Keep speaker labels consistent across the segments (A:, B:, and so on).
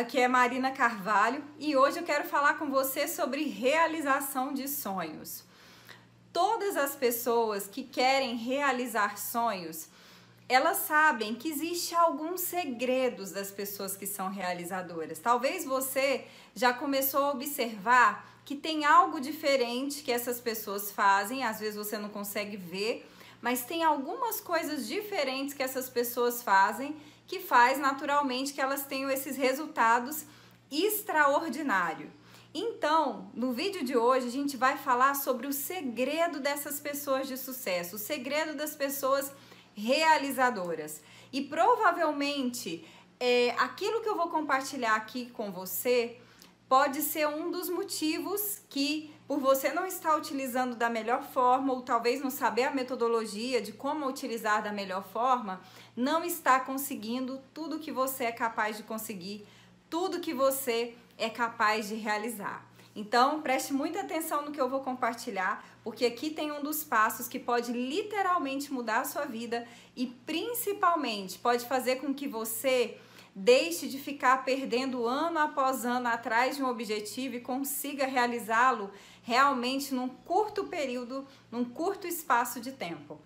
A: Aqui é Marina Carvalho e hoje eu quero falar com você sobre realização de sonhos. Todas as pessoas que querem realizar sonhos, elas sabem que existe alguns segredos das pessoas que são realizadoras. Talvez você já começou a observar que tem algo diferente que essas pessoas fazem, às vezes você não consegue ver, mas tem algumas coisas diferentes que essas pessoas fazem que faz naturalmente que elas tenham esses resultados extraordinários. Então, no vídeo de hoje a gente vai falar sobre o segredo dessas pessoas de sucesso, o segredo das pessoas realizadoras. E provavelmente é, aquilo que eu vou compartilhar aqui com você pode ser um dos motivos que, por você não estar utilizando da melhor forma, ou talvez não saber a metodologia de como utilizar da melhor forma, não está conseguindo tudo que você é capaz de conseguir, tudo que você é capaz de realizar. Então, preste muita atenção no que eu vou compartilhar, porque aqui tem um dos passos que pode literalmente mudar a sua vida e principalmente pode fazer com que você Deixe de ficar perdendo ano após ano atrás de um objetivo e consiga realizá-lo realmente num curto período, num curto espaço de tempo.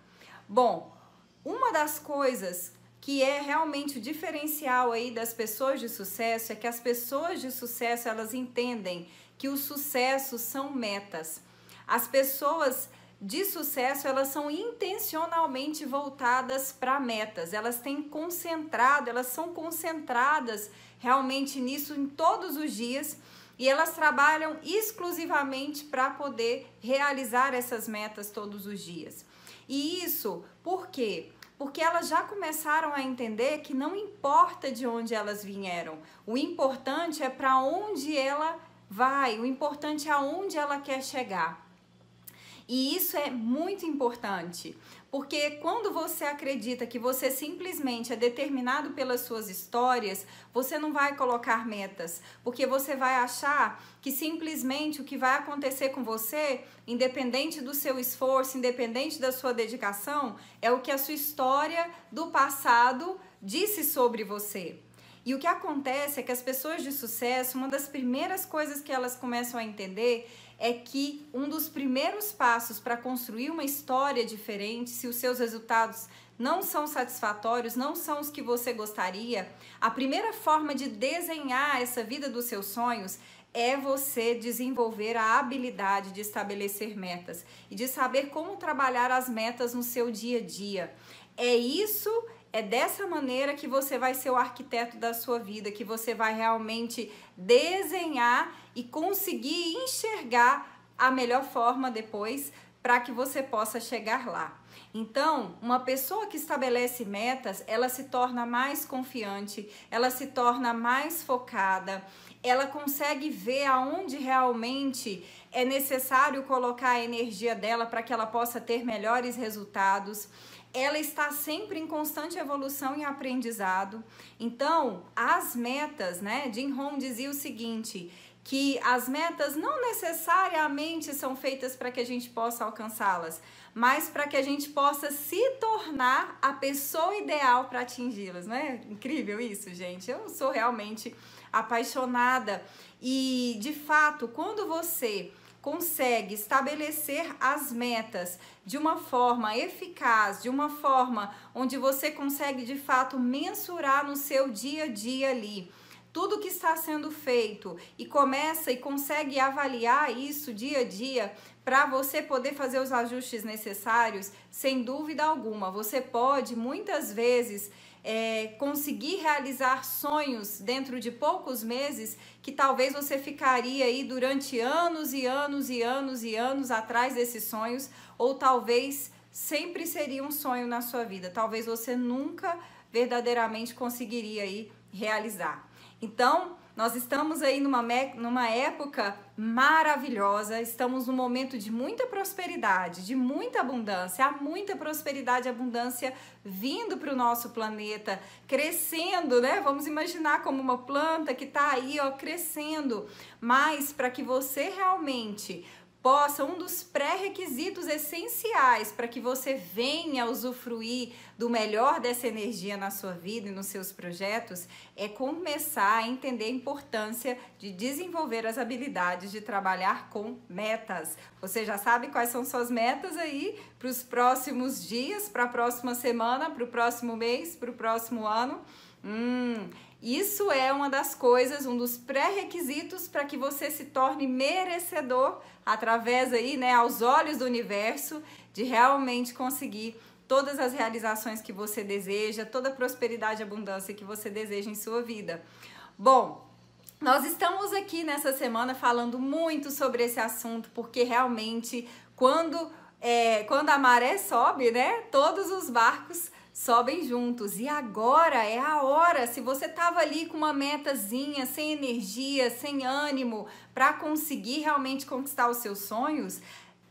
A: Bom, uma das coisas que é realmente o diferencial aí das pessoas de sucesso é que as pessoas de sucesso elas entendem que o sucesso são metas. As pessoas de sucesso, elas são intencionalmente voltadas para metas. Elas têm concentrado, elas são concentradas realmente nisso em todos os dias e elas trabalham exclusivamente para poder realizar essas metas todos os dias. E isso por quê? Porque elas já começaram a entender que não importa de onde elas vieram, o importante é para onde ela vai, o importante é aonde ela quer chegar. E isso é muito importante, porque quando você acredita que você simplesmente é determinado pelas suas histórias, você não vai colocar metas, porque você vai achar que simplesmente o que vai acontecer com você, independente do seu esforço, independente da sua dedicação, é o que a sua história do passado disse sobre você. E o que acontece é que as pessoas de sucesso, uma das primeiras coisas que elas começam a entender é que um dos primeiros passos para construir uma história diferente, se os seus resultados não são satisfatórios, não são os que você gostaria, a primeira forma de desenhar essa vida dos seus sonhos é você desenvolver a habilidade de estabelecer metas e de saber como trabalhar as metas no seu dia a dia. É isso é dessa maneira que você vai ser o arquiteto da sua vida, que você vai realmente desenhar e conseguir enxergar a melhor forma depois para que você possa chegar lá. Então, uma pessoa que estabelece metas, ela se torna mais confiante, ela se torna mais focada, ela consegue ver aonde realmente é necessário colocar a energia dela para que ela possa ter melhores resultados ela está sempre em constante evolução e aprendizado. Então, as metas, né? Jim Rohn dizia o seguinte, que as metas não necessariamente são feitas para que a gente possa alcançá-las, mas para que a gente possa se tornar a pessoa ideal para atingi-las, não é incrível isso, gente? Eu sou realmente apaixonada e, de fato, quando você consegue estabelecer as metas de uma forma eficaz, de uma forma onde você consegue de fato mensurar no seu dia a dia ali tudo que está sendo feito e começa e consegue avaliar isso dia a dia para você poder fazer os ajustes necessários, sem dúvida alguma, você pode muitas vezes é, conseguir realizar sonhos dentro de poucos meses que talvez você ficaria aí durante anos e anos e anos e anos atrás desses sonhos, ou talvez sempre seria um sonho na sua vida. Talvez você nunca verdadeiramente conseguiria aí realizar. Então, nós estamos aí numa, numa época maravilhosa, estamos num momento de muita prosperidade, de muita abundância, há muita prosperidade e abundância vindo para o nosso planeta, crescendo, né? Vamos imaginar como uma planta que está aí, ó, crescendo. Mas para que você realmente possa, um dos pré-requisitos essenciais para que você venha usufruir do melhor dessa energia na sua vida e nos seus projetos é começar a entender a importância de desenvolver as habilidades de trabalhar com metas. Você já sabe quais são suas metas aí para os próximos dias, para a próxima semana, para o próximo mês, para o próximo ano? Hum, isso é uma das coisas, um dos pré-requisitos para que você se torne merecedor através aí, né, aos olhos do universo, de realmente conseguir todas as realizações que você deseja, toda a prosperidade e abundância que você deseja em sua vida. Bom, nós estamos aqui nessa semana falando muito sobre esse assunto, porque realmente quando, é, quando a maré sobe, né, todos os barcos sobem juntos. E agora é a hora. Se você tava ali com uma metazinha, sem energia, sem ânimo para conseguir realmente conquistar os seus sonhos,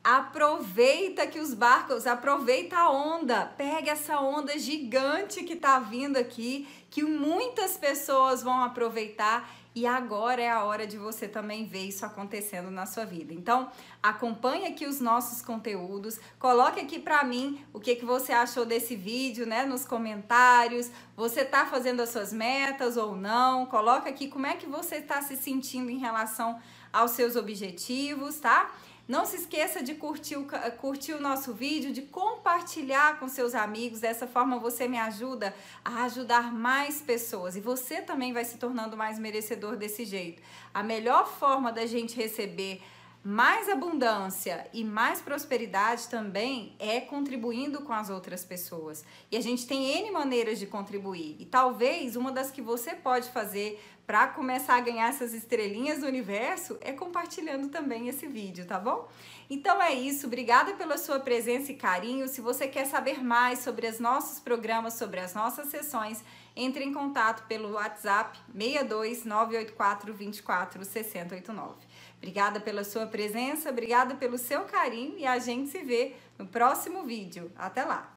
A: aproveita que os barcos, aproveita a onda, pega essa onda gigante que tá vindo aqui, que muitas pessoas vão aproveitar e agora é a hora de você também ver isso acontecendo na sua vida. Então, acompanhe aqui os nossos conteúdos, coloque aqui para mim o que, que você achou desse vídeo, né, nos comentários. Você tá fazendo as suas metas ou não? Coloca aqui como é que você está se sentindo em relação aos seus objetivos, tá? Não se esqueça de curtir o, curtir o nosso vídeo, de compartilhar com seus amigos. Dessa forma você me ajuda a ajudar mais pessoas e você também vai se tornando mais merecedor desse jeito. A melhor forma da gente receber mais abundância e mais prosperidade também é contribuindo com as outras pessoas. E a gente tem N maneiras de contribuir. E talvez uma das que você pode fazer para começar a ganhar essas estrelinhas do universo é compartilhando também esse vídeo, tá bom? Então é isso, obrigada pela sua presença e carinho. Se você quer saber mais sobre os nossos programas, sobre as nossas sessões, entre em contato pelo WhatsApp 62 984 24 6089. Obrigada pela sua presença, obrigada pelo seu carinho e a gente se vê no próximo vídeo. Até lá!